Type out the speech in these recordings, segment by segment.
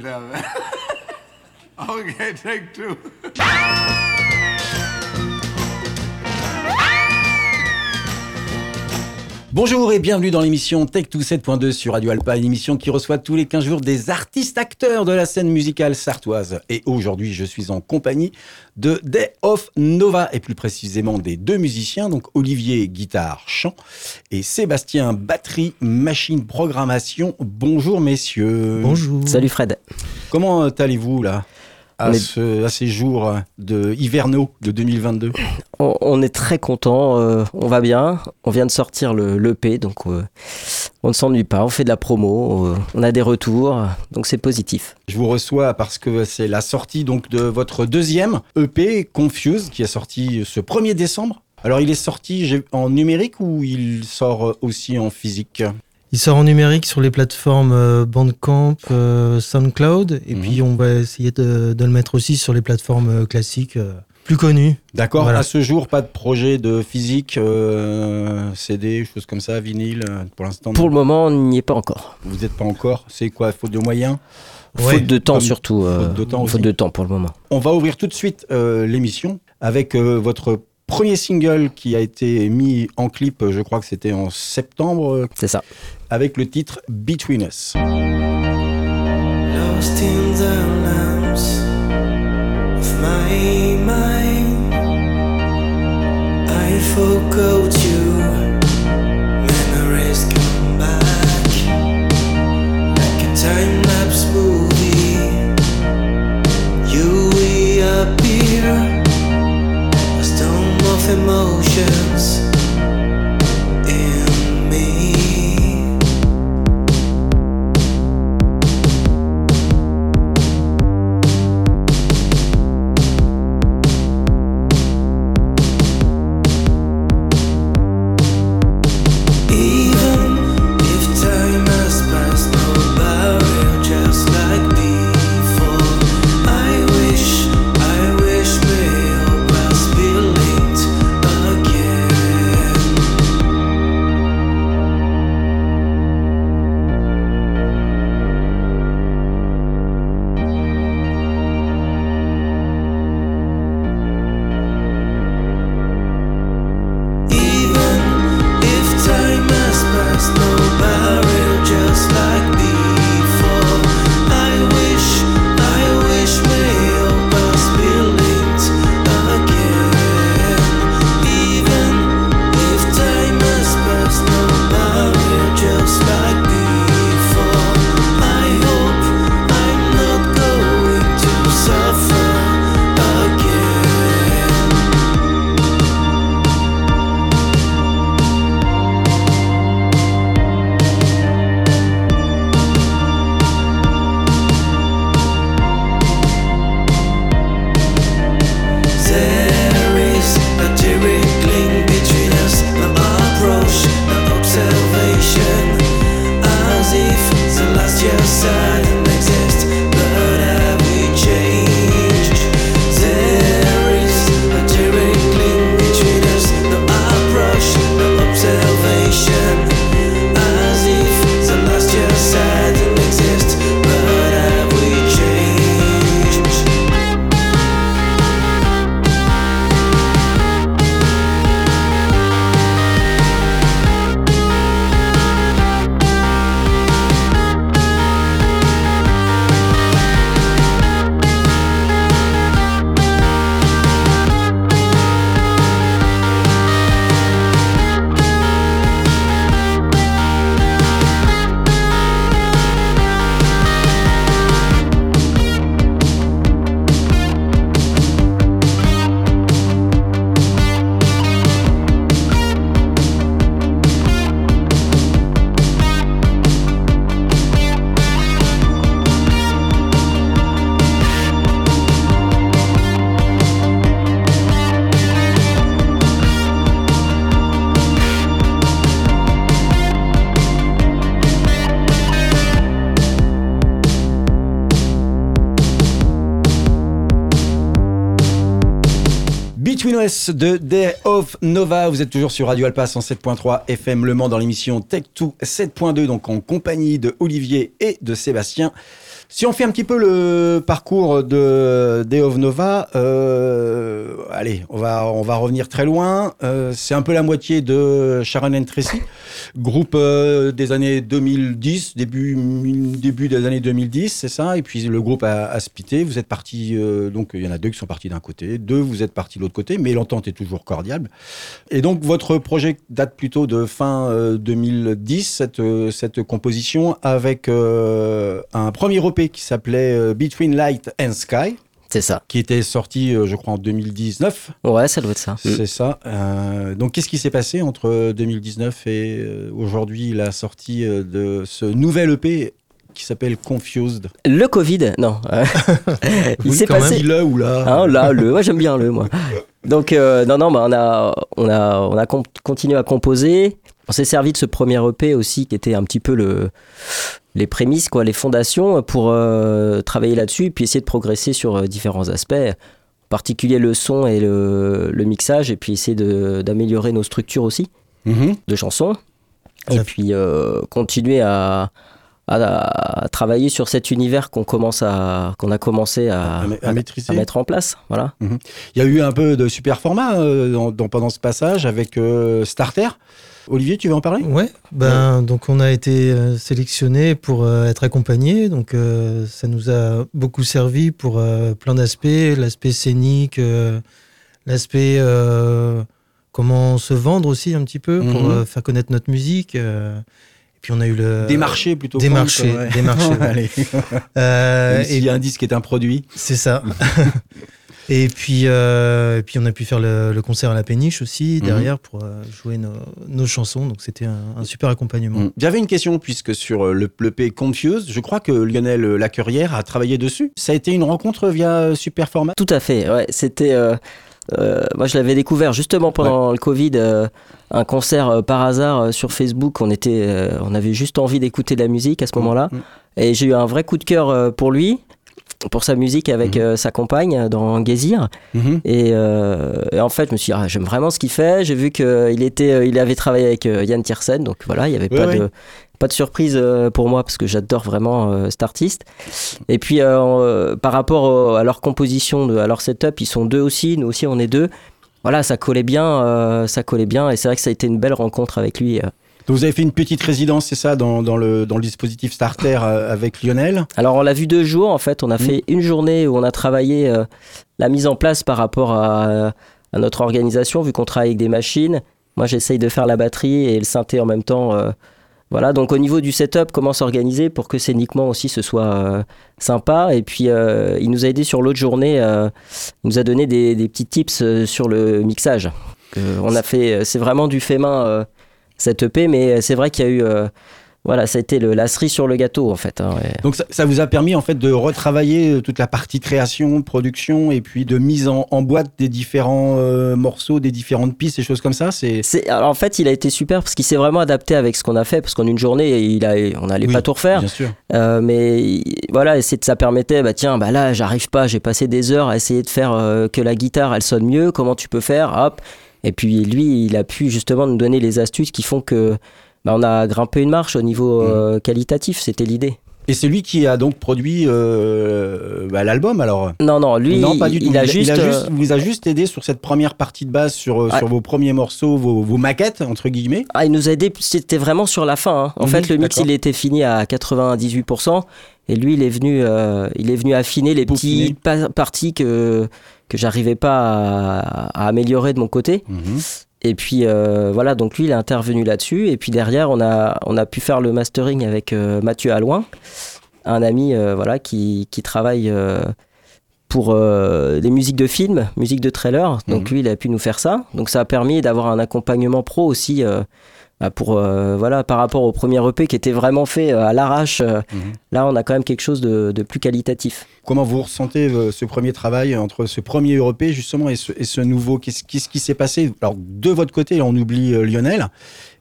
down there. okay, take Bonjour et bienvenue dans l'émission Tech 7.2 sur Radio Alpa, une émission qui reçoit tous les 15 jours des artistes acteurs de la scène musicale sartoise. Et aujourd'hui, je suis en compagnie de Day of Nova et plus précisément des deux musiciens, donc Olivier guitare chant et Sébastien batterie machine programmation. Bonjour messieurs. Bonjour. Salut Fred. Comment allez-vous là? À, ce, à, ces jours de hivernaux de 2022 on, on est très content, euh, on va bien. On vient de sortir le l'EP, donc euh, on ne s'ennuie pas. On fait de la promo, euh, on a des retours, donc c'est positif. Je vous reçois parce que c'est la sortie donc de votre deuxième EP Confuse qui est sorti ce 1er décembre. Alors il est sorti en numérique ou il sort aussi en physique? Il sort en numérique sur les plateformes euh, Bandcamp, euh, SoundCloud, et Mhm. puis on va essayer de, de le mettre aussi sur les plateformes euh, classiques plus connues. D'accord. Voilà. À ce jour, pas de projet de physique, euh, CD, choses comme ça, vinyle. Pour l'instant, Pour le moment, on n'y est pas encore. vous n'êtes pas encore. C'est quoi Faute de moyens Ouais. faute de temps comme- surtout. euh, faute de temps faute aussi. de temps pour le moment. On va ouvrir tout de suite euh, l'émission avec euh, votre premier single qui a été mis en clip. Je crois que c'était en septembre, C'est ça. avec le titre Between Us. Lost in the De Day of Nova. Vous êtes toujours sur Radio Alpa 107.3 FM Le Mans dans l'émission Tech 2 7.2, donc en compagnie de Olivier et de Sébastien. Si on fait un petit peu le parcours de Day of Nova, euh, allez, on va, on va revenir très loin. Euh, c'est un peu la moitié de Sharon and Tracy, groupe euh, des années 2010, début, début des années 2010, c'est ça. Et puis le groupe a, a splitté. Vous êtes partis, donc il y en a deux qui sont partis d'un côté, deux vous êtes partis de l'autre côté, mais l'entente est toujours cordiale. Et donc votre projet date plutôt de fin euh, 2010, cette, euh, cette composition, avec euh, un premier EP qui s'appelait euh, Between Light and Sky, C'est ça. qui était sorti, euh, je crois, en 2019. Ouais, ça doit être ça. C'est ça. Euh, donc, qu'est-ce qui s'est passé entre 2019 et euh, aujourd'hui la sortie euh, de ce nouvel EP qui s'appelle Confused? Le Covid, non. euh, Il Oui, s'est quand même. passé. le ou là? Hein, là, le, moi j'aime bien le, moi. Donc, euh, non, non, bah, on a, on a, on a continué à composer. On s'est servi de ce premier EP aussi, qui était un petit peu le, les prémices, quoi, les fondations, pour euh, travailler là-dessus, et puis essayer de progresser sur euh, différents aspects, en particulier le son et le, le mixage, et puis essayer d'améliorer nos structures aussi Mhm. de chansons, et puis continuer à, à, à travailler sur cet univers qu'on commence à, qu'on a commencé à, à, ma- à maîtriser. à mettre en place, voilà. Il y a eu un peu de super format euh, dans- dans- pendant ce passage avec euh, Starter. Olivier, tu veux en parler? Ouais, ben donc on a été euh, sélectionné pour euh, être accompagné, donc euh, ça nous a beaucoup servi pour euh, plein d'aspects, l'aspect scénique, euh, l'aspect euh, comment se vendre aussi un petit peu pour Mhm. euh, faire connaître notre musique. Puis on a eu le Démarcher plutôt. démarcher, qu'en- ouais. démarcher, ouais. Allez. Euh, Même et s'il y a un disque qui est un produit. c'est ça. et puis euh, et puis on a pu faire le, le concert à la péniche aussi Mhm. derrière pour euh, jouer nos, nos chansons, donc c'était un, un super accompagnement. Mm. J'avais une question, puisque sur euh, le, le P Confused, je crois que Lionel Lacurière a travaillé dessus. Ça a été une rencontre via Superformat? Tout à fait, ouais. C'était. Euh, moi, je l'avais découvert justement pendant le Covid, euh, un concert euh, par hasard sur Facebook. On, était, on avait juste envie d'écouter de la musique à ce moment-là. Mm. Et j'ai eu un vrai coup de cœur pour lui, pour sa musique avec Mhm. euh, sa compagne dans Gazir. Mhm. Et, et en fait, je me suis dit, ah, j'aime vraiment ce qu'il fait. J'ai vu qu'il était, il avait travaillé avec Yann Tiersen, donc voilà, il n'y avait Ouais, pas, ouais. De, pas de surprise euh, pour moi parce que j'adore vraiment euh, cet artiste. Et puis, euh, par rapport à leur composition, à leur setup, ils sont deux aussi, nous aussi on est deux. Voilà, ça collait bien, ça collait bien, et c'est vrai que ça a été une belle rencontre avec lui. Donc vous avez fait une petite résidence, c'est ça, dans, dans le, dans le dispositif Starter avec Lionel? Alors on l'a vu deux jours en fait. On a Mhm. fait une journée où on a travaillé la mise en place par rapport à, à notre organisation, vu qu'on travaille avec des machines. Moi j'essaye de faire la batterie et le synthé en même temps. Voilà, donc au niveau du setup, comment s'organiser pour que scéniquement aussi ce soit euh, sympa? Et puis euh, il nous a aidé sur l'autre journée, euh, il nous a donné des, des petits tips sur le mixage. On a fait, c'est vraiment du fait main cette EP, mais c'est vrai qu'il y a eu, voilà, ça a été le, la cerise sur le gâteau en fait. hein, Donc ça, ça vous a permis en fait de retravailler euh, toute la partie création, production et puis de mise en, en boîte des différents euh, morceaux, des différentes pistes et choses comme ça. C'est C'est, alors en fait, il a été super parce qu'il s'est vraiment adapté avec ce qu'on a fait, parce qu'en une journée, il a, on n'allait Oui, pas tout refaire. bien sûr. Euh, mais il- voilà, ça permettait, bah tiens, bah là, j'arrive pas, j'ai passé des heures à essayer de faire euh, que la guitare, elle sonne mieux, comment tu peux faire, hop. Et puis lui, il a pu justement nous donner les astuces qui font que bah, on a grimpé une marche au niveau euh, qualitatif, c'était l'idée. Et c'est lui qui a donc produit euh, bah, l'album alors? Non, non, lui, non, pas du il, tout. il a juste. euh, vous a juste aidé sur cette première partie de base, sur, euh, Ouais. sur vos premiers morceaux, vos, vos maquettes, entre guillemets. Ah, il nous a aidé, c'était vraiment sur la fin. hein. En Mhm, fait, le mix, il était fini à 98%. Et lui, il est venu, euh, il est venu affiner les petites pa- parties que, que j'arrivais pas à, à améliorer de mon côté. Et puis, euh, voilà, donc lui, il est intervenu là-dessus. Et puis derrière, on a, on a pu faire le mastering avec euh, Mathieu Alloin, un ami euh, voilà, qui, qui travaille pour des musiques de films, musique de trailer. Donc Mhm. lui, il a pu nous faire ça. Donc ça a permis d'avoir un accompagnement pro aussi. Bah, pour euh, voilà par rapport au premier EP qui était vraiment fait euh, à l'arrache euh, Mhm. là on a quand même quelque chose de, de plus qualitatif Comment vous ressentez euh, ce premier travail entre ce premier européen justement et ce, et ce nouveau? Qu'est-ce qui s'est passé? Alors de votre côté, on oublie Lionel.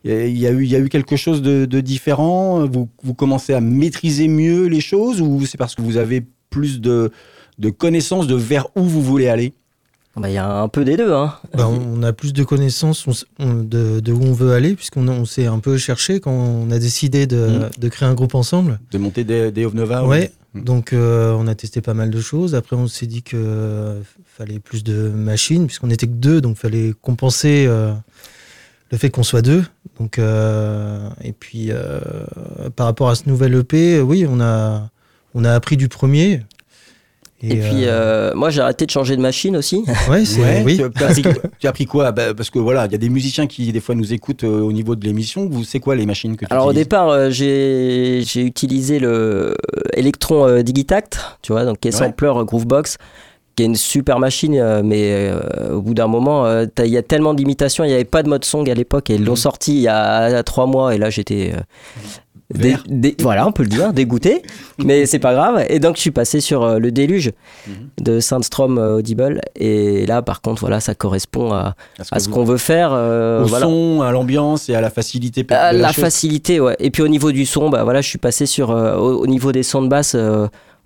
Il y, a eu, il y a eu quelque chose de, de différent? Vous, vous commencez à maîtriser mieux les choses ou c'est parce que vous avez plus de, de connaissances de vers où vous voulez aller? Bah, Il y a un peu des deux. Hein. Bah, on a plus de connaissances on s- on- de, de où on veut aller, puisqu'on on s'est un peu cherché quand on a décidé de, de créer un groupe ensemble. De monter des, des of Nova Ouais. Mm. Donc euh, on a testé pas mal de choses. Après on s'est dit que euh, fallait plus de machines puisqu'on était que deux, donc fallait compenser euh, le fait qu'on soit deux. Donc euh, et puis euh, par rapport à ce nouvel EP, oui on a on a appris du premier. Et, puis, euh, moi, j'ai arrêté de changer de machine aussi. ouais, c'est Ouais, oui. tu, as- quoi- tu as appris quoi? Bah, Parce que voilà, il y a des musiciens qui des fois nous écoutent euh, au niveau de l'émission. Vous, c'est quoi les machines que tu Alors au départ, euh, j'ai j'ai utilisé le Electron euh, Digitact, tu vois, donc qui est Ouais. sampler euh, Groovebox, qui est une super machine, euh, mais euh, au bout d'un moment, euh, il y a tellement de limitations. Il n'y avait pas de mode song à l'époque et ils l'ont Mhm. sorti il y a trois mois et là j'étais euh, dé- Vert. dé- voilà, on peut le dire, dégoûté, mais c'est pas grave. Et donc je suis passé sur euh, le Déluge Mhm. de Sandstrom euh, Audible et là par contre voilà, ça correspond à, à ce qu'on veut faire. euh, Au voilà. son, à l'ambiance et à la facilité la, facilité, ouais. Et puis au niveau du son, bah voilà, je suis passé sur euh, au, au niveau des sons de basse.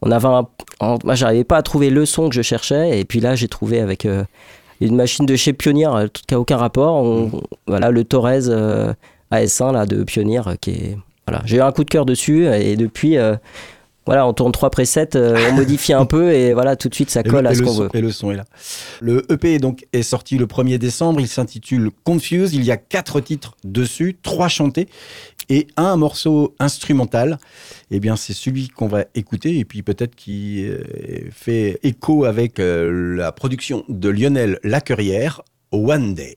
on avait un, en- moi, j'arrivais pas à trouver le son que je cherchais, et puis là, j'ai trouvé avec une machine de chez Pioneer, qui a aucun rapport. On- Voilà, le Torres euh, AS1 là de Pioneer, qui est voilà. J'ai eu un coup de cœur dessus, et depuis. euh, voilà, on tourne trois presets, euh, on modifie un peu et voilà, tout de suite ça le- colle à ce qu'on veut. Et le son est là. Le EP donc est sorti le 1er décembre. Il s'intitule Confuse. Il y a quatre titres dessus, trois chantés et un morceau instrumental. Eh bien, c'est celui qu'on va écouter et puis peut-être qui euh, fait écho avec la production de Lionel Lacurière, One Day.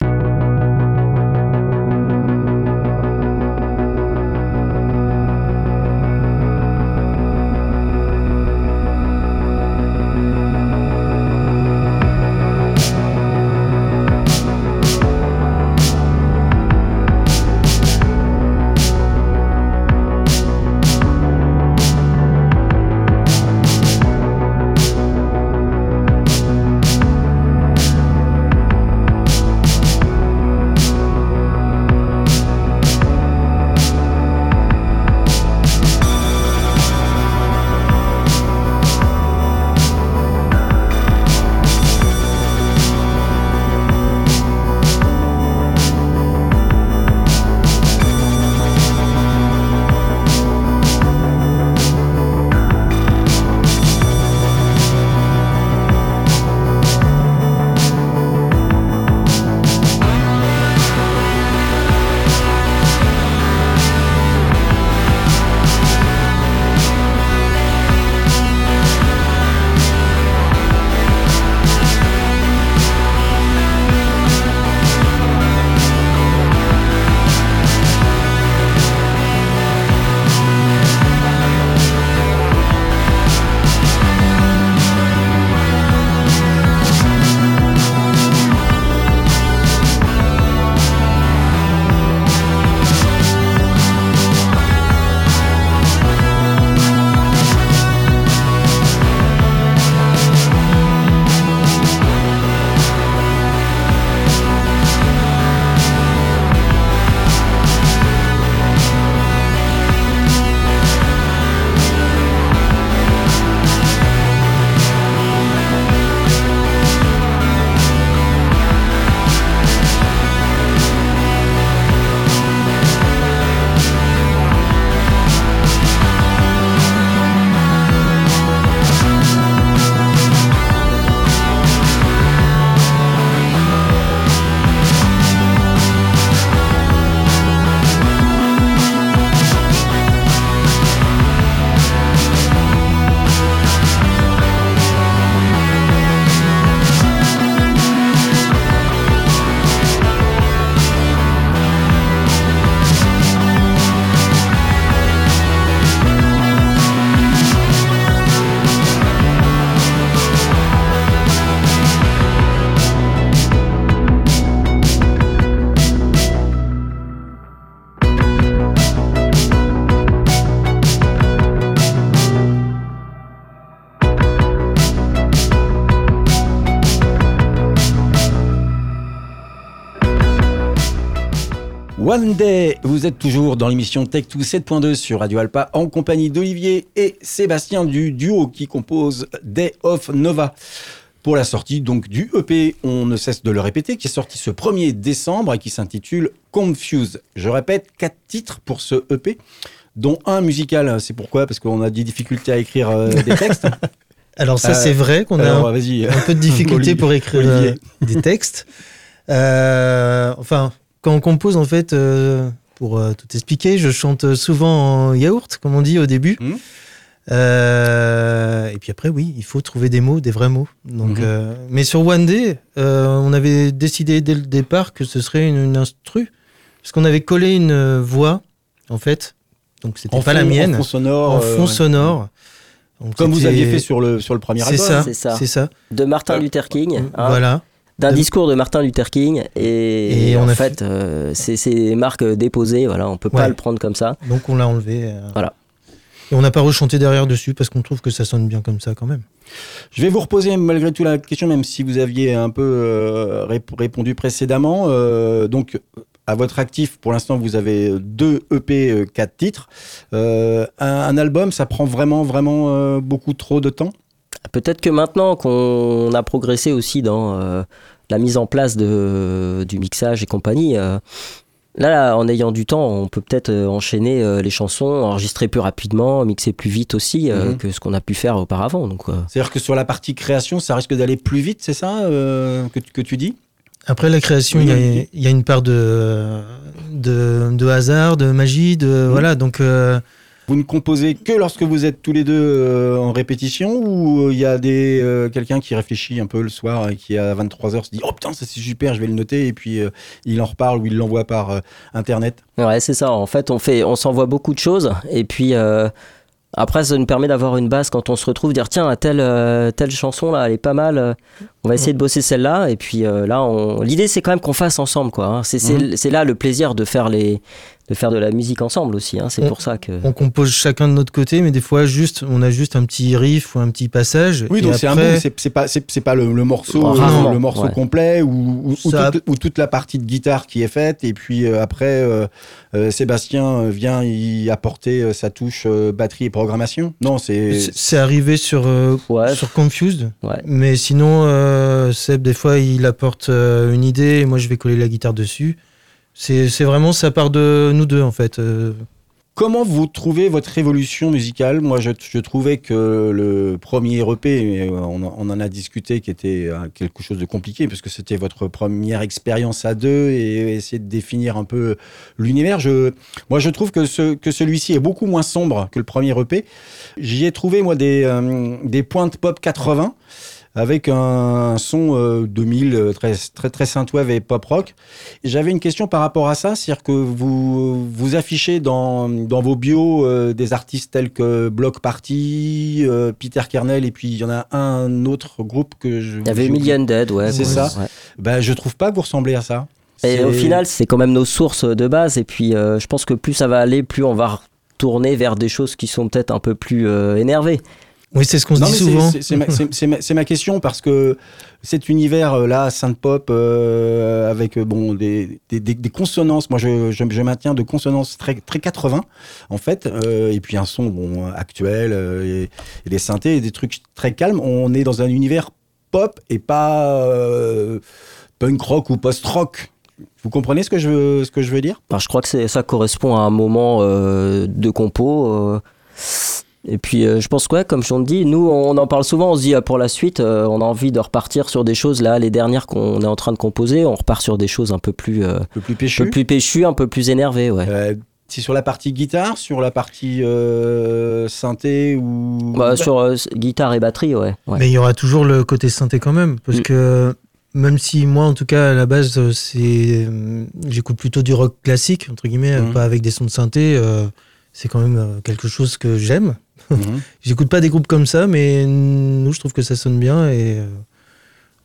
One Day, vous êtes toujours dans l'émission Tech2 7.2 sur Radio Alpa en compagnie d'Olivier et Sébastien du duo qui compose Day of Nova. pour la sortie donc du EP, on ne cesse de le répéter, qui est sorti ce 1er décembre et qui s'intitule Confuse. Je répète, quatre titres pour ce EP, dont un musical. C'est pourquoi? Parce qu'on a des difficultés à écrire euh, des textes. Alors ça, Euh, c'est vrai qu'on a un, peu de difficulté pour écrire euh, des textes. Euh, enfin, quand on compose, en fait, euh, pour euh, tout expliquer, je chante souvent en yaourt, comme on dit au début. Mhm. Euh, et puis après, oui, il faut trouver des mots, des vrais mots. Donc, euh, mais sur One Day, euh, on avait décidé dès le départ que ce serait une, une instru, parce qu'on avait collé une voix, en fait. Donc c'était pas la mienne, En fond sonore. en euh, fond sonore. Donc, Comme vous aviez fait sur le, sur le premier C'est album. ça, C'est ça. c'est ça. De Martin Luther King. hein, Voilà. D'un De- discours de Martin Luther King. Et, Et on en a fait, euh, c'est c'est marque déposée. Voilà, on peut pas le prendre comme ça. Donc on l'a enlevé. euh. Voilà. Et on n'a pas rechanté derrière dessus parce qu'on trouve que ça sonne bien comme ça quand même. Je vais vous reposer malgré tout la question, même si vous aviez un peu euh, rép- répondu précédemment. Euh, donc, à votre actif, pour l'instant, vous avez deux EP, euh, quatre titres. Euh, un, un album, ça prend vraiment, vraiment euh, beaucoup trop de temps? Peut-être que maintenant qu'on a progressé aussi dans euh, la mise en place de, du mixage et compagnie, euh, là, là, en ayant du temps, on peut peut-être euh, enchaîner euh, les chansons, enregistrer plus rapidement, mixer plus vite aussi euh, Mhm. que ce qu'on a pu faire auparavant. Donc, euh, C'est-à-dire que sur la partie création, ça risque d'aller plus vite, c'est ça euh, que, tu- que tu dis? Après la création, Oui, il y a- y, une part de, de, de hasard, de magie, de voilà. Donc euh, Vous ne composez que lorsque vous êtes tous les deux euh, en répétition ou euh, il y a euh, quelqu'un qui réfléchit un peu le soir et qui à 23h se dit oh putain ça c'est super je vais le noter et puis il en reparle ou il l'envoie par internet? Ouais, c'est ça. En fait, on fait, on s'envoie beaucoup de choses, et puis après, ça nous permet d'avoir une base quand on se retrouve, dire tiens, telle telle chanson là, elle est pas mal. Euh, On va essayer de bosser celle-là, et puis euh, là, on... l'idée c'est quand même qu'on fasse ensemble, quoi. hein. C'est c'est- c'est là le plaisir de faire les, de faire de la musique ensemble aussi. hein. C'est On- pour ça que. on compose chacun de notre côté, mais des fois juste, on a juste un petit riff ou un petit passage. oui et donc c'est un après- bout c'est c'est pas c'est c'est pas le, le morceau Oh, euh, le morceau ouais. complet ou, ou, ou Ça- toute, ou toute la partie de guitare qui est faite et puis euh, après euh, euh, Sébastien euh, vient y apporter euh, sa touche euh, batterie et programmation non c'est C'est c'est arrivé sur, euh, Ouais. sur Confused. Ouais. Mais sinon, euh, Seb, des fois, il apporte euh, une idée et moi, je vais coller la guitare dessus. C'est vraiment, ça part de nous deux, en fait. Euh, Comment vous trouvez votre évolution musicale? Moi, je, trouvais que le premier EP, euh, on, en- a discuté, qui était quelque chose de compliqué, parce que c'était votre première expérience à deux et essayer de définir un peu l'univers. Moi, je trouve que celui-ci est beaucoup moins sombre que le premier EP. J'y ai trouvé, moi, des, euh, des pointes pop 80 avec un son euh, 2000 euh, très, très, très synthwave et pop rock. J'avais une question par rapport à ça, c'est-à-dire que vous vous affichez dans, dans vos bios euh, des artistes tels que Block Party, euh, Peter Kernel, et puis il y en a un autre groupe que je. Il y avait. Million Dead, ouais. C'est ça. Ouais. Ben, je trouve pas que vous ressemblez à ça. Et au final, c'est quand même nos sources de base. Et puis, euh, je pense que plus ça va aller, plus on va retourner vers des choses qui sont peut-être un peu plus euh, énervées. Oui, c'est ce qu'on se dit souvent. c'est- ma, question parce que cet univers-là, synth-pop, euh, avec euh, bon, des, des, des- des consonances, moi je, je, je maintiens de consonances très, très 80 en fait, euh, et puis un son bon, actuel, euh, et, et des synthés, et des trucs très calmes. On est dans un univers pop et pas euh, punk rock ou post-rock. Vous comprenez ce que je veux, ce que je veux dire? Alors, je crois que c'est- ça correspond à un moment euh, de compo. Et puis, euh, je pense que, ouais, comme je te dis, nous, on en parle souvent. On se dit, ah, pour la suite, euh, on a envie de repartir sur des choses. Là, les dernières qu'on est en train de composer, on repart sur des choses un peu plus, euh, Un peu plus un péchu. peu plus péchues, un peu plus énervées. Ouais. Euh, c'est sur la partie guitare, sur la partie euh, synthé ou Bah, sur euh, guitare et batterie, ouais. ouais. Mais il y aura toujours le côté synthé quand même, parce Mm. que même si moi, en tout cas, à la base, c'est, j'écoute plutôt du rock classique entre guillemets, Mhm. pas avec des sons de synthé. euh, c'est quand même quelque chose que j'aime. J'écoute pas des groupes comme ça, mais nous, je trouve que ça sonne bien et euh,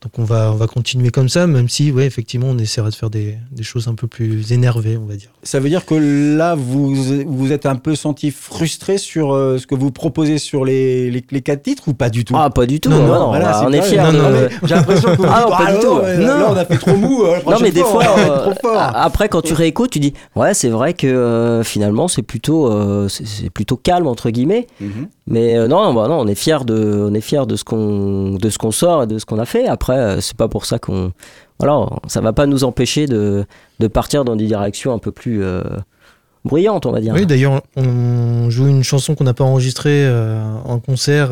donc on va, on va continuer comme ça, même si, ouais, effectivement, on essaiera de faire des, des choses un peu plus énervées, on va dire. Ça veut dire que là, vous vous êtes un peu senti frustré sur euh, ce que vous proposez sur les, les, les quatre titres ou pas du tout? Ah, pas du tout. Non, non, non, Voilà, bah, on est fiers de. J'ai l'impression que vous Ah, dites, pas du non, tout. mais Non. là, on a fait trop mou. euh, la Non, mais des fois, être euh, trop fort. après, quand tu réécoutes, tu dis, ouais, c'est vrai que euh, finalement, c'est plutôt, euh, c'est c'est plutôt calme entre guillemets. Mhm. Mais euh, non, bah non, on est fier de, est de ce qu'on, de ce qu'on sort et de ce qu'on a fait. Après, euh, c'est pas pour ça qu'on, voilà, ça va pas nous empêcher de, de partir dans des directions un peu plus euh, bruyantes, on va dire. Oui, d'ailleurs, on joue une chanson qu'on n'a pas enregistrée en concert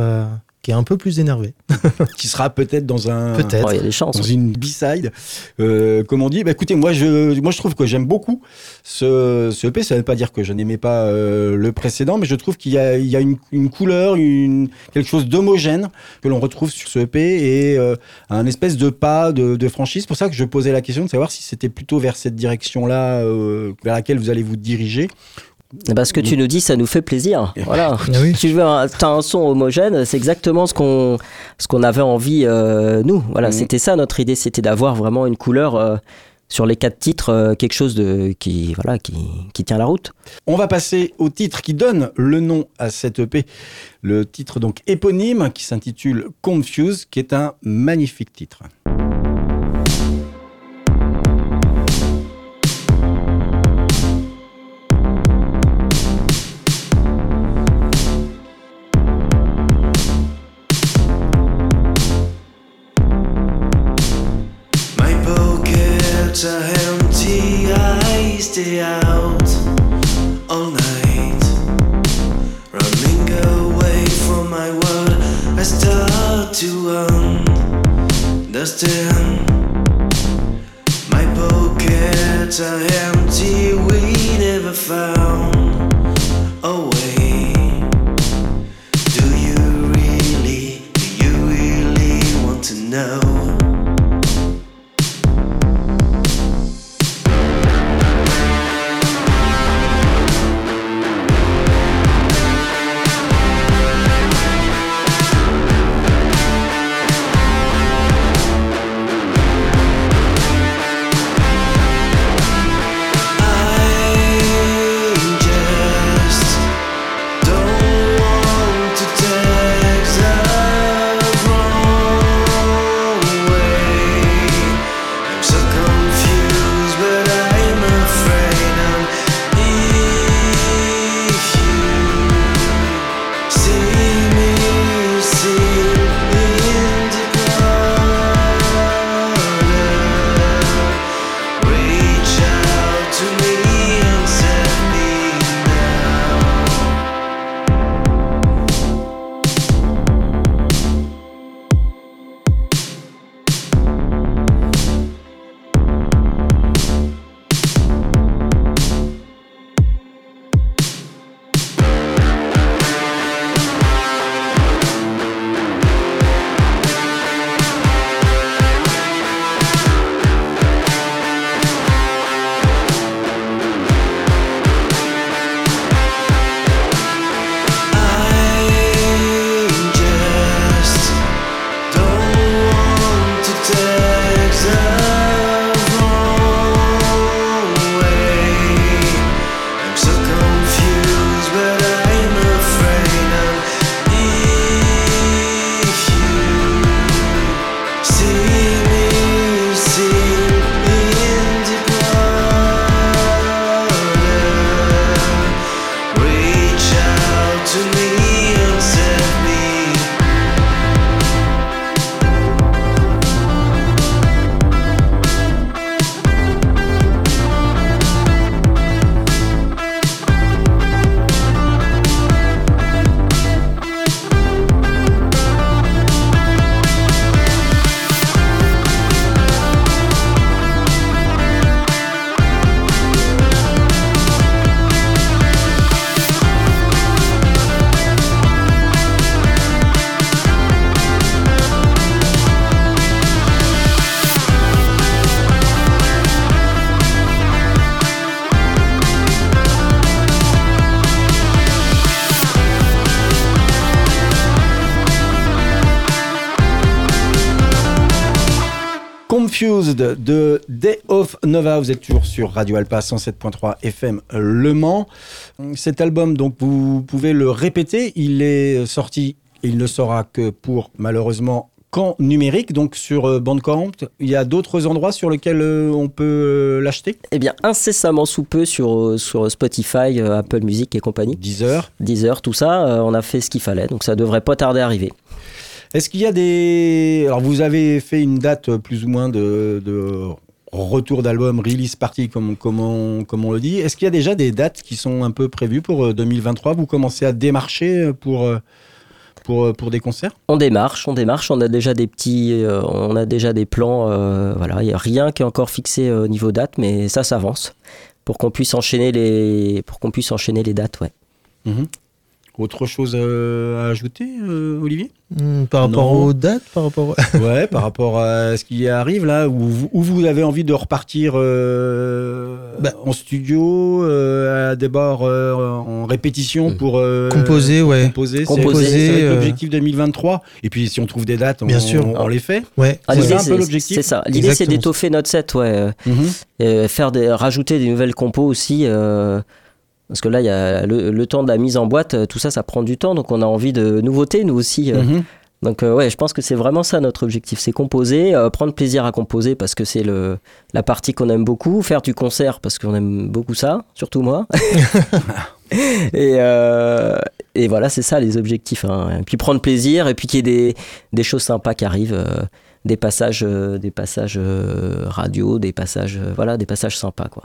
qui est un peu plus énervée. Qui sera peut-être dans un. Peut-être. Oh, il y a des chances. Dans une B-side, euh, comme on dit. Bah, écoutez, moi je, moi je trouve que j'aime beaucoup ce, ce EP. Ça ne veut pas dire que je n'aimais pas euh, le précédent, mais je trouve qu'il y a, il y a une, une couleur, une, quelque chose d'homogène que l'on retrouve sur ce EP et euh, un espèce de pas de, de franchise. C'est pour ça que je posais la question de savoir si c'était plutôt vers cette direction-là euh, vers laquelle vous allez vous diriger. Parce que tu nous dis, ça nous fait plaisir. Voilà. Ah oui. Tu veux, un, t'as un son homogène, c'est exactement ce qu'on ce qu'on avait envie euh, nous. Voilà, Mhm. c'était ça notre idée, c'était d'avoir vraiment une couleur euh, sur les quatre titres, euh, quelque chose de qui voilà qui, qui tient la route. On va passer au titre qui donne le nom à cette EP. Le titre donc éponyme qui s'intitule Confuse, qui est un magnifique titre. Confused de Day of Nova. Vous êtes toujours sur Radio Alpa 107.3 FM Le Mans. Cet album, donc, vous pouvez le répéter. Il est sorti, il ne sera que pour malheureusement qu'en numérique, donc sur euh, Bandcamp. Il y a d'autres endroits sur lesquels euh, on peut euh, l'acheter? Eh bien, incessamment sous peu sur, sur Spotify, Apple Music et compagnie. Deezer. Deezer, tout ça, on a fait ce qu'il fallait, donc ça devrait pas tarder à arriver. Est-ce qu'il y a des... Alors vous avez fait une date euh, plus ou moins de, de retour d'album, release party comme, comme, on, comme on le dit. Est-ce qu'il y a déjà des dates qui sont un peu prévues pour euh, 2023 Vous commencez à démarcher euh, pour, euh, pour, euh, pour des concerts? On démarche, on démarche, on a déjà des petits, euh, on a déjà des plans, euh, voilà, il n'y a rien qui est encore fixé euh, au niveau date, mais ça s'avance pour qu'on puisse enchaîner les, pour qu'on puisse enchaîner les dates, ouais. Mhm. Autre chose à ajouter, euh, Olivier Hmm, par rapport Non. aux dates, par rapport. Ouais, par rapport à ce qui arrive là, où, vous- où vous avez envie de repartir euh, Bah. en studio, euh, à euh, en répétition Mm. pour euh, Composer, ouais. composer, c'est- Composer, c'est euh, l'objectif 2023. Et puis si on trouve des dates, on, Bien sûr. on, on les fait. Ouais. Ah, C'est l'idée, ça un peu l'objectif C'est ça. L'idée, c'est d'étoffer notre set, ouais. euh, faire des, rajouter des nouvelles compos aussi. Parce que là, il y a le, le temps de la mise en boîte, euh, tout ça, ça prend du temps. Donc, on a envie de nouveautés, nous aussi. euh. Mhm. Donc, euh, ouais, je pense que c'est vraiment ça notre objectif. C'est composer, euh, prendre plaisir à composer parce que c'est le, la partie qu'on aime beaucoup. Faire du concert parce qu'on aime beaucoup ça, surtout moi. et, euh, et voilà, c'est ça les objectifs. hein. Et puis prendre plaisir et puis qu'il y ait des, des choses sympas qui arrivent. des passages, des passages radio, des passages, voilà, des passages sympas, quoi.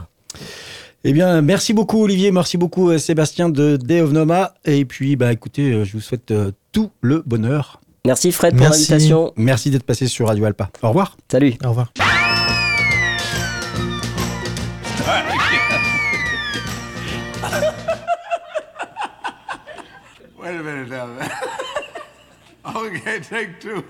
Eh bien, merci beaucoup Olivier, merci beaucoup euh, Sébastien de Day of Noma. Et puis, bah écoutez, euh, je vous souhaite euh, tout le bonheur. Merci Fred pour Merci. l'invitation. Merci d'être passé sur Radio Alpa. Au revoir. Salut. Au revoir. Wait a minute now. okay, take two.